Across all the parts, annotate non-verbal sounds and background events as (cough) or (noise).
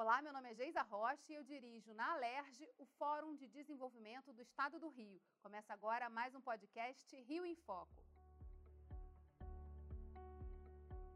Olá, meu nome é Geisa Rocha e eu dirijo na Alerj o Fórum de Desenvolvimento do Estado do Rio. Começa agora mais um podcast Rio em Foco.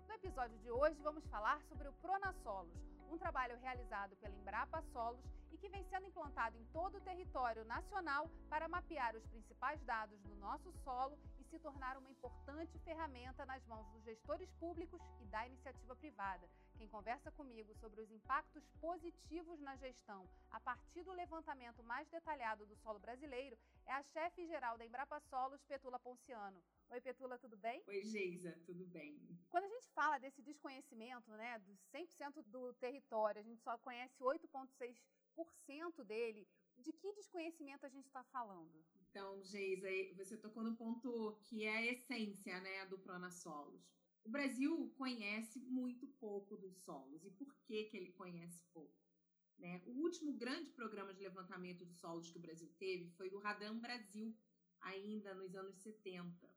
No episódio de hoje vamos falar sobre o Pronasolos, um trabalho realizado pela Embrapa Solos e que vem sendo implantado em todo o território nacional para mapear os principais dados do nosso solo e se tornar uma importante ferramenta nas mãos dos gestores públicos e da iniciativa privada. Quem conversa comigo sobre os impactos positivos na gestão a partir do levantamento mais detalhado do solo brasileiro é a chefe geral da Embrapa Solos, Petula Ponciano. Oi, Petula, tudo bem? Oi, Geisa, tudo bem. Quando a gente fala desse desconhecimento, né, dos 100% do território, a gente só conhece 8,6% dele, de que desconhecimento a gente está falando? Então, Geisa, você tocou no ponto que é a essência né, do Solos. O Brasil conhece muito pouco dos solos. E por que, que ele conhece pouco? Né? O último grande programa de levantamento de solos que o Brasil teve foi o Radam Brasil, ainda nos anos 70.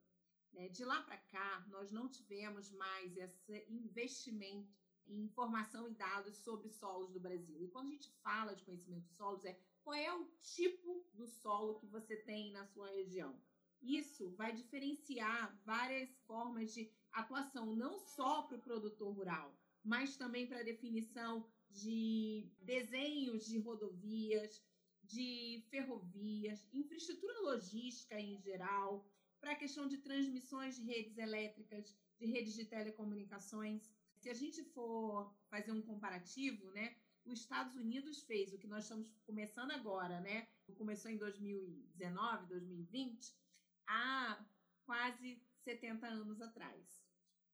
Né? De lá para cá, nós não tivemos mais esse investimento em informação e dados sobre solos do Brasil. E quando a gente fala de conhecimento de solos, é qual é o tipo do solo que você tem na sua região. Isso vai diferenciar várias formas de atuação, não só para o produtor rural, mas também para a definição de desenhos de rodovias, de ferrovias, infraestrutura logística em geral, para a questão de transmissões de redes elétricas, de redes de telecomunicações. Se a gente for fazer um comparativo, né, os Estados Unidos fez o que nós estamos começando agora, né? Começou em 2019, 2020, há quase 70 anos atrás.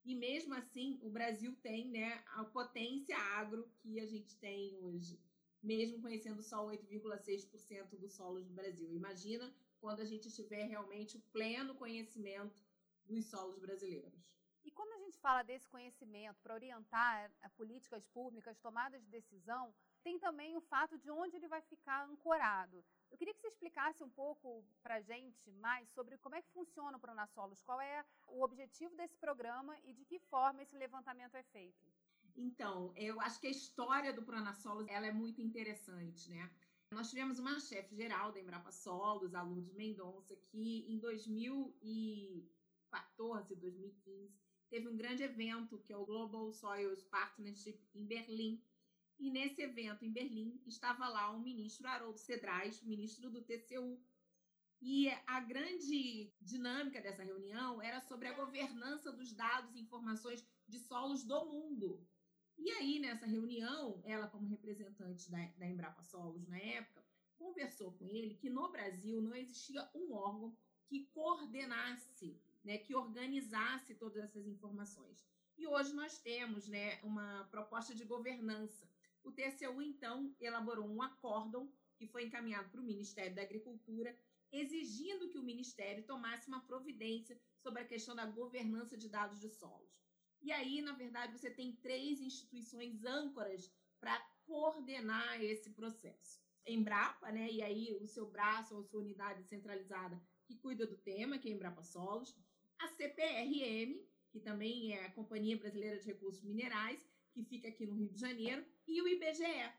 E mesmo assim, o Brasil tem, né, a potência agro que a gente tem hoje, mesmo conhecendo só 8,6% do solo do Brasil. Imagina quando a gente tiver realmente o pleno conhecimento dos solos brasileiros. E quando a gente fala desse conhecimento para orientar políticas públicas, tomadas de decisão, tem também o fato de onde ele vai ficar ancorado. Eu queria que você explicasse um pouco para a gente mais sobre como é que funciona o Pronasolos, qual é o objetivo desse programa e de que forma esse levantamento é feito. Então, eu acho que a história do Pronasolos ela é muito interessante, né? Nós tivemos uma chefe geral da Embrapa Solos, a Lourdes Mendonça, que em 2014, 2015, teve um grande evento que é o Global Soils Partnership em Berlim. E nesse evento em Berlim estava lá o ministro Haroldo Cedrais, ministro do TCU. E a grande dinâmica dessa reunião era sobre a governança dos dados e informações de solos do mundo. E aí, nessa reunião, ela, como representante da, da Embrapa Solos na época, conversou com ele que no Brasil não existia um órgão que coordenasse, né, que organizasse todas essas informações. E hoje nós temos né, uma proposta de governança. O TCU, então, elaborou um acórdão que foi encaminhado para o Ministério da Agricultura, exigindo que o Ministério tomasse uma providência sobre a questão da governança de dados de solos. E aí, na verdade, você tem três instituições âncoras para coordenar esse processo. Embrapa, né? E aí o seu braço ou sua unidade centralizada que cuida do tema, que é Embrapa Solos, a CPRM, que também é a Companhia Brasileira de Recursos Minerais, que fica aqui no Rio de Janeiro, e o IBGE.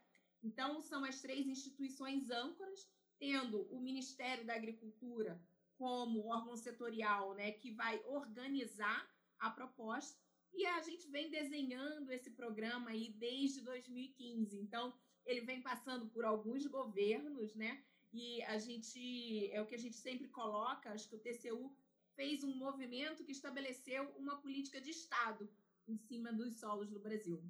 Então, são as três instituições âncoras, tendo o Ministério da Agricultura como órgão setorial, né, que vai organizar a proposta, e a gente vem desenhando esse programa aí desde 2015. Então, ele vem passando por alguns governos, né? E a gente é o que a gente sempre coloca, acho que o TCU fez um movimento que estabeleceu uma política de Estado em cima dos solos do Brasil.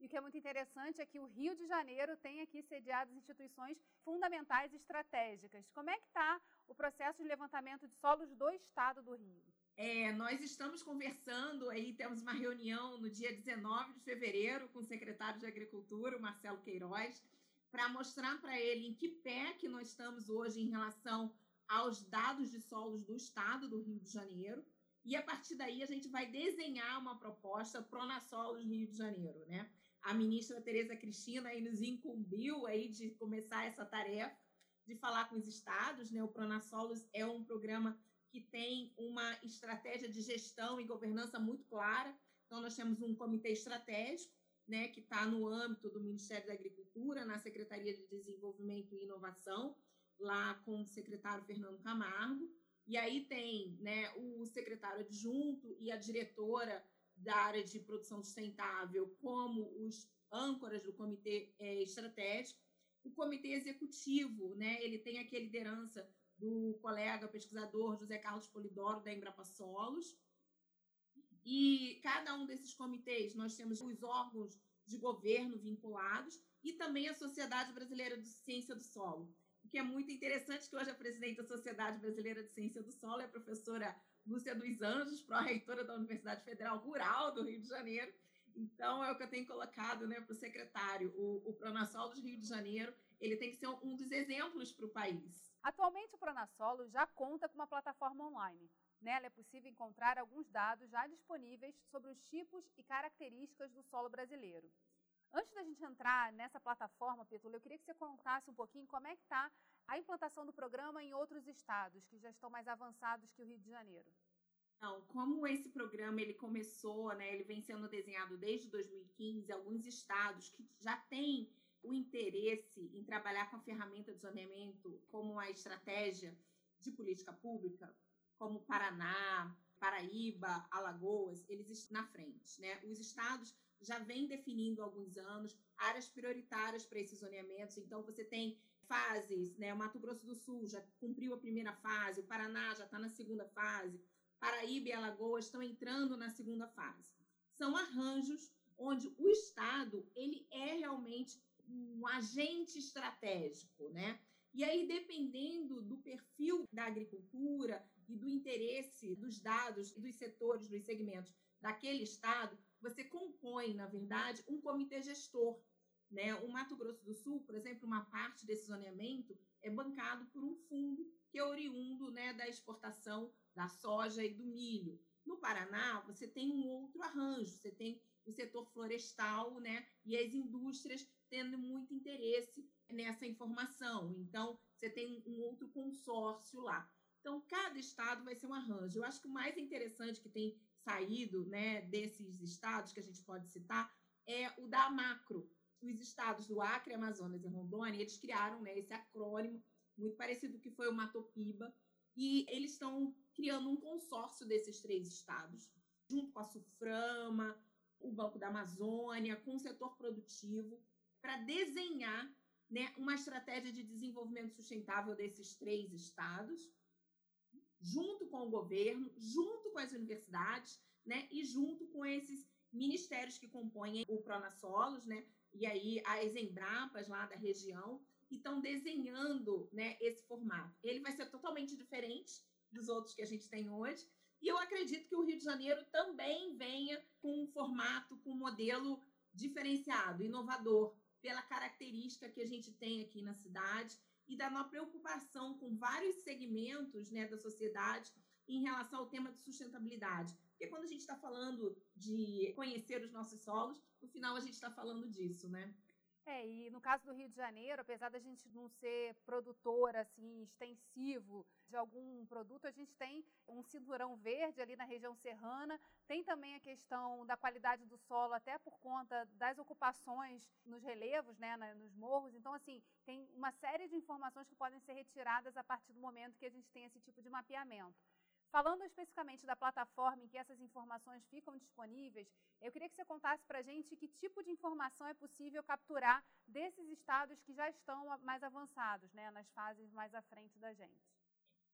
E o que é muito interessante é que o Rio de Janeiro tem aqui sediadas instituições fundamentais e estratégicas. Como é que está o processo de levantamento de solos do Estado do Rio? É, nós estamos conversando aí, temos uma reunião no dia 19 de fevereiro com o secretário de Agricultura, Marcelo Queiroz, para mostrar para ele em que pé que nós estamos hoje em relação aos dados de solos do estado do Rio de Janeiro. E a partir daí a gente vai desenhar uma proposta Pronasolos Rio de Janeiro, né? A ministra Tereza Cristina aí nos incumbiu aí de começar essa tarefa de falar com os estados, né? O Pronasolos é um programa que tem uma estratégia de gestão e governança muito clara. Então, nós temos um comitê estratégico né, que está no âmbito do Ministério da Agricultura, na Secretaria de Desenvolvimento e Inovação, lá com o secretário Fernando Camargo. E aí tem né, o secretário adjunto e a diretora da área de produção sustentável como os âncoras do comitê é, estratégico. O comitê executivo, né, ele tem aqui a liderança do colega pesquisador José Carlos Polidoro, da Embrapa Solos. E cada um desses comitês, nós temos os órgãos de governo vinculados e também a Sociedade Brasileira de Ciência do Solo, o que é muito interessante que hoje a presidente da Sociedade Brasileira de Ciência do Solo é a professora Lúcia dos Anjos, pró-reitora da Universidade Federal Rural do Rio de Janeiro. Então, é o que eu tenho colocado né, para o secretário. O, Pronasol do Rio de Janeiro ele tem que ser um dos exemplos para o país. Atualmente, o Pronasolo já conta com uma plataforma online. Nela é possível encontrar alguns dados já disponíveis sobre os tipos e características do solo brasileiro. Antes da gente entrar nessa plataforma, Petula, eu queria que você contasse um pouquinho como é que está a implantação do programa em outros estados que já estão mais avançados que o Rio de Janeiro. Então, como esse programa ele começou, né, ele vem sendo desenhado desde 2015, alguns estados que já têm o interesse em trabalhar com a ferramenta de zoneamento como uma estratégia de política pública, como Paraná, Paraíba, Alagoas, eles estão na frente, né? Os estados já vem definindo há alguns anos áreas prioritárias para esses zoneamentos. Então, você tem fases, né? O Mato Grosso do Sul já cumpriu a primeira fase, o Paraná já está na segunda fase, Paraíba e Alagoas estão entrando na segunda fase. São arranjos onde o Estado ele é realmente um agente estratégico, né? E aí, dependendo do perfil da agricultura e do interesse dos dados, dos setores, dos segmentos daquele estado, você compõe, na verdade, um comitê gestor. Né? O Mato Grosso do Sul, por exemplo, uma parte desse zoneamento é bancado por um fundo que é oriundo né, da exportação da soja e do milho. No Paraná, você tem um outro arranjo, você tem o setor florestal né, e as indústrias tendo muito interesse nessa informação. Então, você tem um outro consórcio lá. Então, cada estado vai ser um arranjo. Eu acho que o mais interessante que tem saído né, desses estados que a gente pode citar é o da macro. Os estados do Acre, Amazonas e Rondônia, eles criaram né, esse acrônimo muito parecido que foi o Matopiba, e eles estão criando um consórcio desses três estados, junto com a Suframa, o Banco da Amazônia, com o setor produtivo, para desenhar né, uma estratégia de desenvolvimento sustentável desses três estados junto com o governo, junto com as universidades, né, e junto com esses ministérios que compõem o Pronasolos, né, e aí as Embrapas lá da região, estão desenhando, né, esse formato. Ele vai ser totalmente diferente dos outros que a gente tem hoje, e eu acredito que o Rio de Janeiro também venha com um formato, com um modelo diferenciado, inovador, pela característica que a gente tem aqui na cidade e da nossa preocupação com vários segmentos né, da sociedade em relação ao tema de sustentabilidade. Porque quando a gente está falando de conhecer os nossos solos, no final a gente está falando disso, né? É, e no caso do Rio de Janeiro, apesar da gente não ser produtor assim extensivo de algum produto, a gente tem um cinturão verde ali na região serrana, tem também a questão da qualidade do solo até por conta das ocupações nos relevos, né, nos morros. Então assim, tem uma série de informações que podem ser retiradas a partir do momento que a gente tem esse tipo de mapeamento. Falando especificamente da plataforma em que essas informações ficam disponíveis, eu queria que você contasse para a gente que tipo de informação é possível capturar desses estados que já estão mais avançados, né, nas fases mais à frente da gente.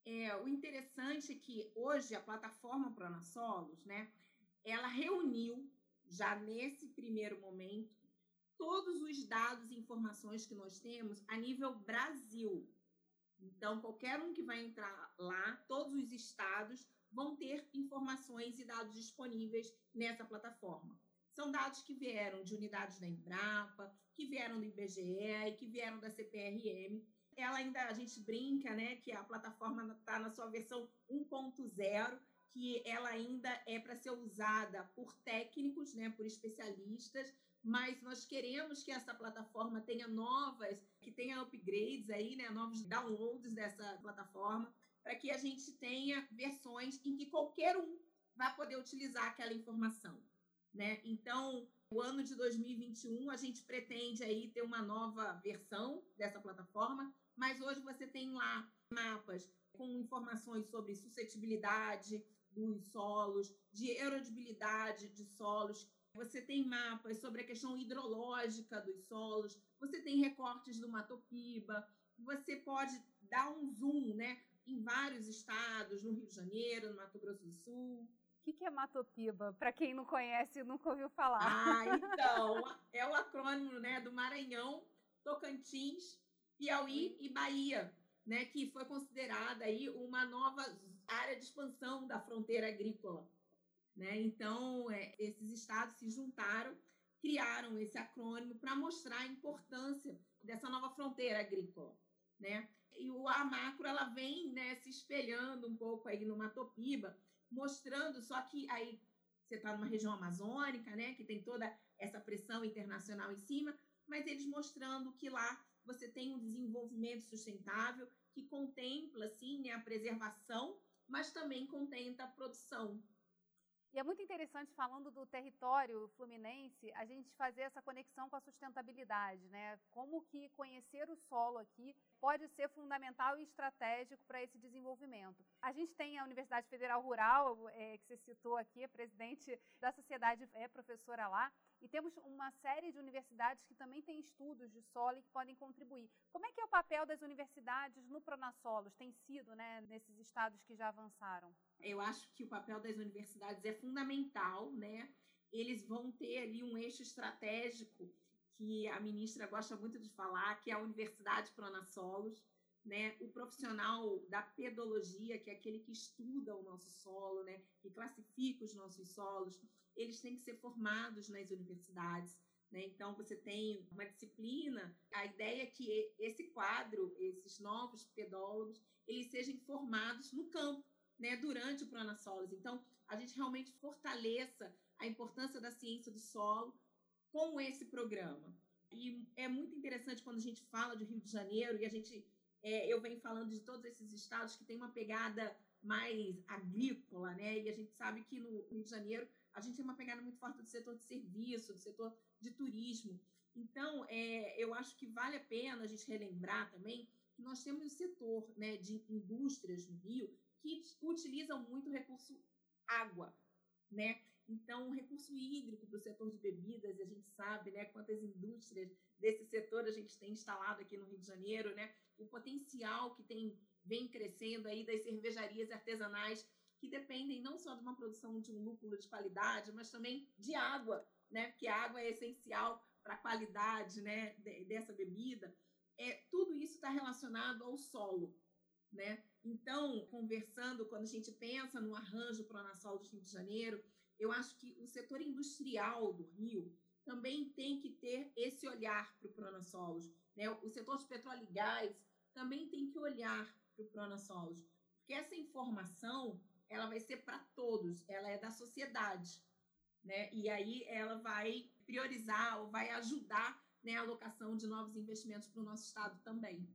É, o interessante é que hoje a plataforma Pronasolos, né, ela reuniu já nesse primeiro momento todos os dados e informações que nós temos a nível Brasil, então, qualquer um que vai entrar lá, todos os estados vão ter informações e dados disponíveis nessa plataforma. São dados que vieram de unidades da Embrapa, que vieram do IBGE que vieram da CPRM. Ela ainda, a gente brinca, né, que a plataforma está na sua versão 1.0, que ela ainda é para ser usada por técnicos, né, por especialistas, mas nós queremos que essa plataforma tenha novas, que tenha upgrades aí, né, novos downloads dessa plataforma, para que a gente tenha versões em que qualquer um vai poder utilizar aquela informação, né? Então, O ano de 2021 a gente pretende aí ter uma nova versão dessa plataforma, mas hoje você tem lá mapas com informações sobre suscetibilidade dos solos, de erodibilidade de solos. Você tem mapas sobre a questão hidrológica dos solos, você tem recortes do Matopiba, você pode dar um zoom, né, em vários estados, no Rio de Janeiro, no Mato Grosso do Sul. O que, que é Matopiba? Para quem não conhece, nunca ouviu falar. Ah, então, (laughs) é o acrônimo né, do Maranhão, Tocantins, Piauí e Bahia, né, que foi considerada aí uma nova área de expansão da fronteira agrícola. Né? Então, é, esses estados se juntaram, criaram esse acrônimo para mostrar a importância dessa nova fronteira agrícola. Né? E o A macro ela vem né, se espelhando um pouco aí no Matopiba, mostrando só que aí você está numa região amazônica, né, que tem toda essa pressão internacional em cima, mas eles mostrando que lá você tem um desenvolvimento sustentável que contempla assim né, a preservação, mas também contempla a produção. E é muito interessante, falando do território fluminense, a gente fazer essa conexão com a sustentabilidade, né? Como que conhecer o solo aqui pode ser fundamental e estratégico para esse desenvolvimento. A gente tem a Universidade Federal Rural, é, que você citou aqui, a presidente da sociedade é professora lá, e temos uma série de universidades que também têm estudos de solo e que podem contribuir. Como é que é o papel das universidades no Pronassolos? Tem sido, né, nesses estados que já avançaram? Eu acho que o papel das universidades é fundamental, né? Eles vão ter ali um eixo estratégico que a ministra gosta muito de falar, que é a Universidade Pronassolos, né? O profissional da pedologia, que é aquele que estuda o nosso solo, né? Que classifica os nossos solos, eles têm que ser formados nas universidades. Né? Então, você tem uma disciplina, a ideia é que esse quadro, esses novos pedólogos, eles sejam formados no campo, né? durante o Pronassolos. Então, a gente realmente fortaleça a importância da ciência do solo com esse programa. E é muito interessante quando a gente fala de Rio de Janeiro e a gente, é, eu venho falando de todos esses estados que tem uma pegada mais agrícola, né? E a gente sabe que no Rio de Janeiro a gente tem uma pegada muito forte do setor de serviço, do setor de turismo. Então, é, eu acho que vale a pena a gente relembrar também que nós temos o setor né, de indústrias no Rio que utilizam muito o recurso água, né? Então, o recurso hídrico para o setor de bebidas, a gente sabe né, quantas indústrias desse setor a gente tem instalado aqui no Rio de Janeiro, né? O potencial que tem vem crescendo aí das cervejarias artesanais que dependem não só de uma produção de um lúpulo de qualidade, mas também de água, né? Porque a água é essencial para a qualidade, né, dessa bebida. É, tudo isso está relacionado ao solo, né? Então, conversando, quando a gente pensa no arranjo Pronasol do Rio de Janeiro, eu acho que o setor industrial do Rio também tem que ter esse olhar para o Pronasolos. Né? O setor de petróleo e gás também tem que olhar para o Pronasolos, porque essa informação ela vai ser para todos, ela é da sociedade. Né? E aí ela vai priorizar ou vai ajudar né, a alocação de novos investimentos para o nosso estado também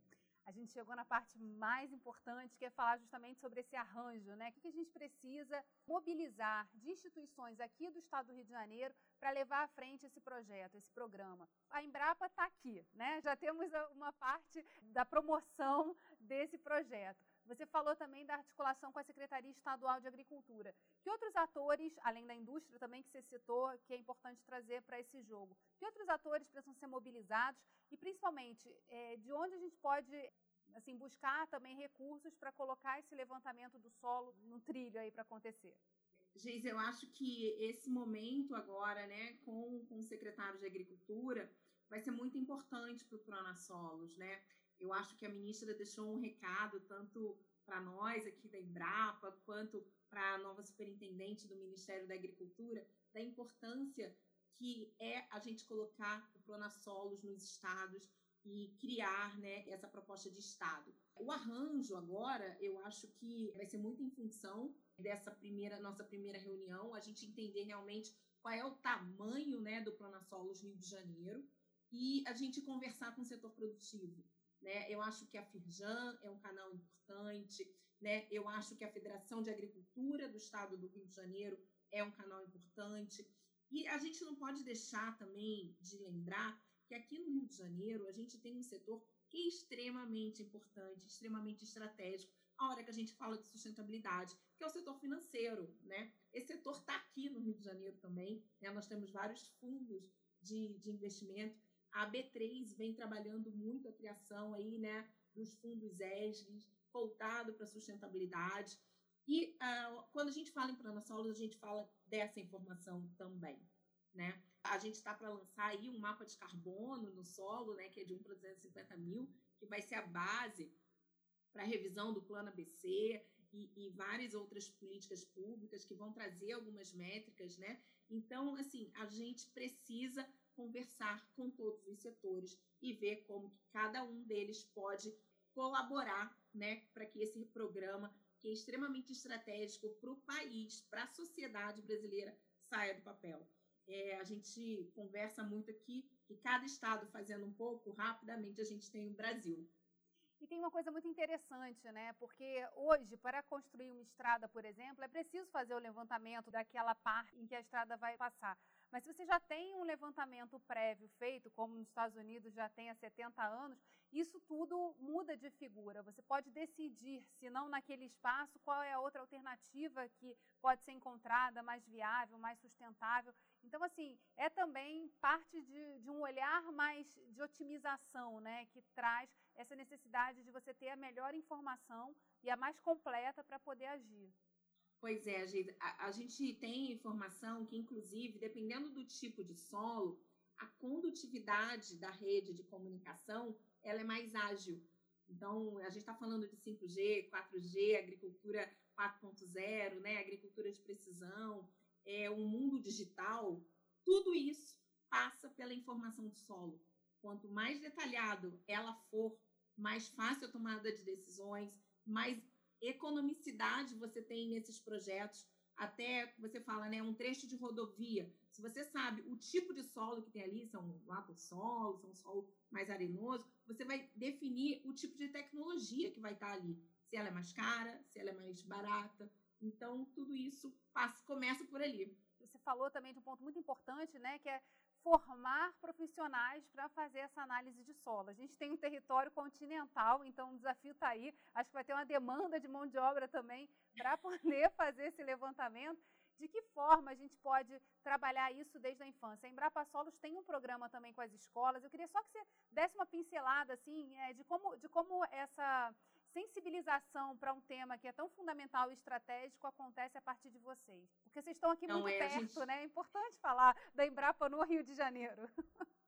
a gente chegou na parte mais importante, que é falar justamente sobre esse arranjo, né? O que a gente precisa mobilizar de instituições aqui do Estado do Rio de Janeiro para levar à frente esse projeto, esse programa. A Embrapa está aqui, né? Já temos uma parte da promoção desse projeto. Você falou também da articulação com a Secretaria Estadual de Agricultura. Que outros atores, além da indústria também que você citou, que é importante trazer para esse jogo? Que outros atores precisam ser mobilizados e, principalmente, é, de onde a gente pode assim buscar também recursos para colocar esse levantamento do solo no trilho aí para acontecer? Geis, eu acho que esse momento agora, né, com, com o secretário de Agricultura, vai ser muito importante para o Pronasolos, né? Eu acho que a ministra deixou um recado tanto para nós aqui da Embrapa, quanto para a nova superintendente do Ministério da Agricultura, da importância que é a gente colocar o Pronasolos nos estados e criar né, essa proposta de Estado. O arranjo agora, eu acho que vai ser muito em função dessa primeira nossa primeira reunião, a gente entender realmente qual é o tamanho né, do Pronasolos Rio de Janeiro e a gente conversar com o setor produtivo. Né? Eu acho que a Firjan é um canal importante, né? eu acho que a Federação de Agricultura do Estado do Rio de Janeiro é um canal importante. E a gente não pode deixar também de lembrar que aqui no Rio de Janeiro a gente tem um setor é extremamente importante, extremamente estratégico, a hora que a gente fala de sustentabilidade, que é o setor financeiro, né? Esse setor está aqui no Rio de Janeiro também, né? Nós temos vários fundos de, de investimento. A B3 vem trabalhando muito a criação aí, né, dos fundos ESGs, voltado para sustentabilidade. E uh, quando a gente fala em Planasolos, a gente fala dessa informação também, né? A gente está para lançar aí um mapa de carbono no solo, né, que é de 1 para 250 mil, que vai ser a base para a revisão do plano ABC e, e, várias outras políticas públicas que vão trazer algumas métricas, né? Então, assim, a gente precisa conversar com todos os setores e ver como que cada um deles pode colaborar, né, para que esse programa, que é extremamente estratégico para o país, para a sociedade brasileira, saia do papel. É, a gente conversa muito aqui que cada estado fazendo um pouco, rapidamente a gente tem o Brasil. E tem uma coisa muito interessante, né? Porque hoje, para construir uma estrada, por exemplo, é preciso fazer o levantamento daquela parte em que a estrada vai passar. Mas se você já tem um levantamento prévio feito, como nos Estados Unidos já tem há 70 anos, isso tudo muda de figura. Você pode decidir, se não naquele espaço, qual é a outra alternativa que pode ser encontrada mais viável, mais sustentável. Então, assim, é também parte de, de um olhar mais de otimização, né, que traz essa necessidade de você ter a melhor informação e a mais completa para poder agir. Pois é, a, a gente tem informação que, inclusive, dependendo do tipo de solo, a condutividade da rede de comunicação ela é mais ágil. Então, a gente está falando de 5G, 4G, agricultura 4.0, né, agricultura de precisão, é, um mundo digital, tudo isso passa pela informação do solo. Quanto mais detalhado ela for, mais fácil a tomada de decisões, mais economicidade você tem nesses projetos, até você fala, né, um trecho de rodovia. Se você sabe o tipo de solo que tem ali, são lato solo, são solo mais arenoso, você vai definir o tipo de tecnologia que vai estar ali. Se ela é mais cara, se ela é mais barata. Então, tudo isso passa, começa por ali. Você falou também de um ponto muito importante, né, que é formar profissionais para fazer essa análise de solo. A gente tem um território continental, então o desafio está aí. Acho que vai ter uma demanda de mão de obra também para (laughs) poder fazer esse levantamento. De que forma a gente pode trabalhar isso desde a infância? A Embrapa Solos tem um programa também com as escolas. Eu queria só que você desse uma pincelada assim, é, de, como, de como essa sensibilização para um tema que é tão fundamental e estratégico acontece a partir de vocês? Porque vocês estão aqui Não, muito é, perto, gente... né? É importante falar da Embrapa no Rio de Janeiro. (laughs)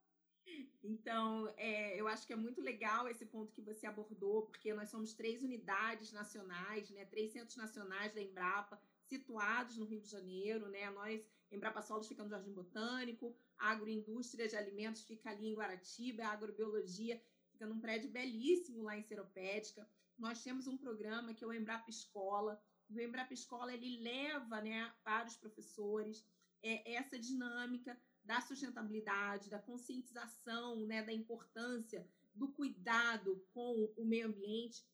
Então, é, eu acho que é muito legal esse ponto que você abordou, porque nós somos três unidades nacionais, né, três centros nacionais da Embrapa, situados no Rio de Janeiro. Né? Nós, Embrapa Solos, fica no Jardim Botânico, a agroindústria de alimentos fica ali em Guaratiba, a agrobiologia fica num prédio belíssimo lá em Seropédica nós temos um programa que é o Embrapa Escola. O Embrapa Escola ele leva né, para os professores é, essa dinâmica da sustentabilidade, da conscientização né, da importância do cuidado com o meio ambiente,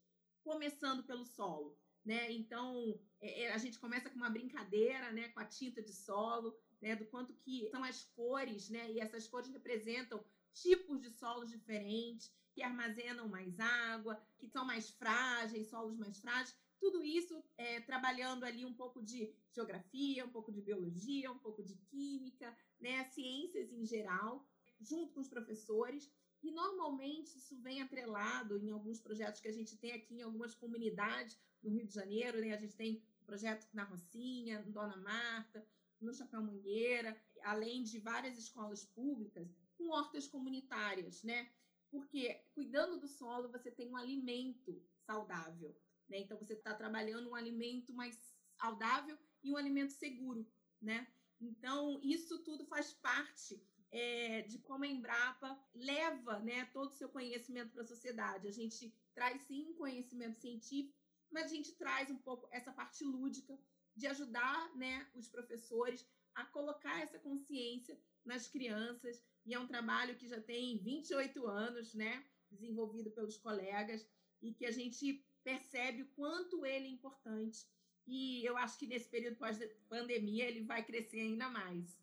começando pelo solo. Né? Então, é, é, a gente começa com uma brincadeira né, com a tinta de solo, né, do quanto que são as cores, né, e essas cores representam tipos de solos diferentes, que armazenam mais água, que são mais frágeis, solos mais frágeis. Tudo isso é, trabalhando ali um pouco de geografia, um pouco de biologia, um pouco de química, né, ciências em geral, junto com os professores. E normalmente isso vem atrelado em alguns projetos que a gente tem aqui em algumas comunidades no Rio de Janeiro. Né? A gente tem um projeto na Rocinha, no Dona Marta, no Chapéu Mangueira, além de várias escolas públicas com hortas comunitárias, né? Porque cuidando do solo, você tem um alimento saudável. Né? Então, você está trabalhando um alimento mais saudável e um alimento seguro. Né? Então, isso tudo faz parte é, de como a Embrapa leva né, todo o seu conhecimento para a sociedade. A gente traz, sim, conhecimento científico, mas a gente traz um pouco essa parte lúdica de ajudar né, os professores a colocar essa consciência nas crianças e é um trabalho que já tem 28 anos, né, desenvolvido pelos colegas e que a gente percebe o quanto ele é importante. E eu acho que nesse período pós-pandemia ele vai crescer ainda mais.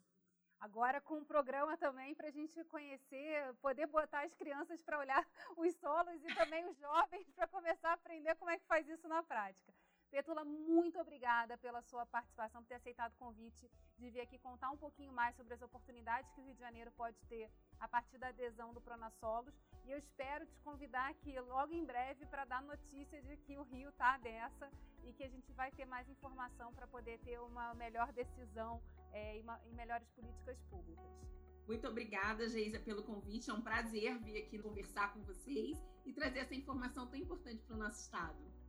Agora com um programa também para a gente conhecer, poder botar as crianças para olhar (laughs) os solos e também os jovens para começar a aprender como é que faz isso na prática. Petula, muito obrigada pela sua participação, por ter aceitado o convite de vir aqui contar um pouquinho mais sobre as oportunidades que o Rio de Janeiro pode ter a partir da adesão do Pronasolos. E eu espero te convidar aqui logo em breve para dar notícia de que o Rio está dessa e que a gente vai ter mais informação para poder ter uma melhor decisão é, e, uma, e melhores políticas públicas. Muito obrigada, Geisa, pelo convite. É um prazer vir aqui conversar com vocês e trazer essa informação tão importante para o nosso Estado.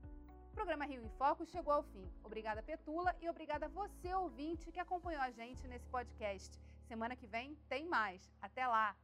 O programa Rio em Foco chegou ao fim. Obrigada, Petula, e obrigada a você, ouvinte, que acompanhou a gente nesse podcast. Semana que vem tem mais. Até lá!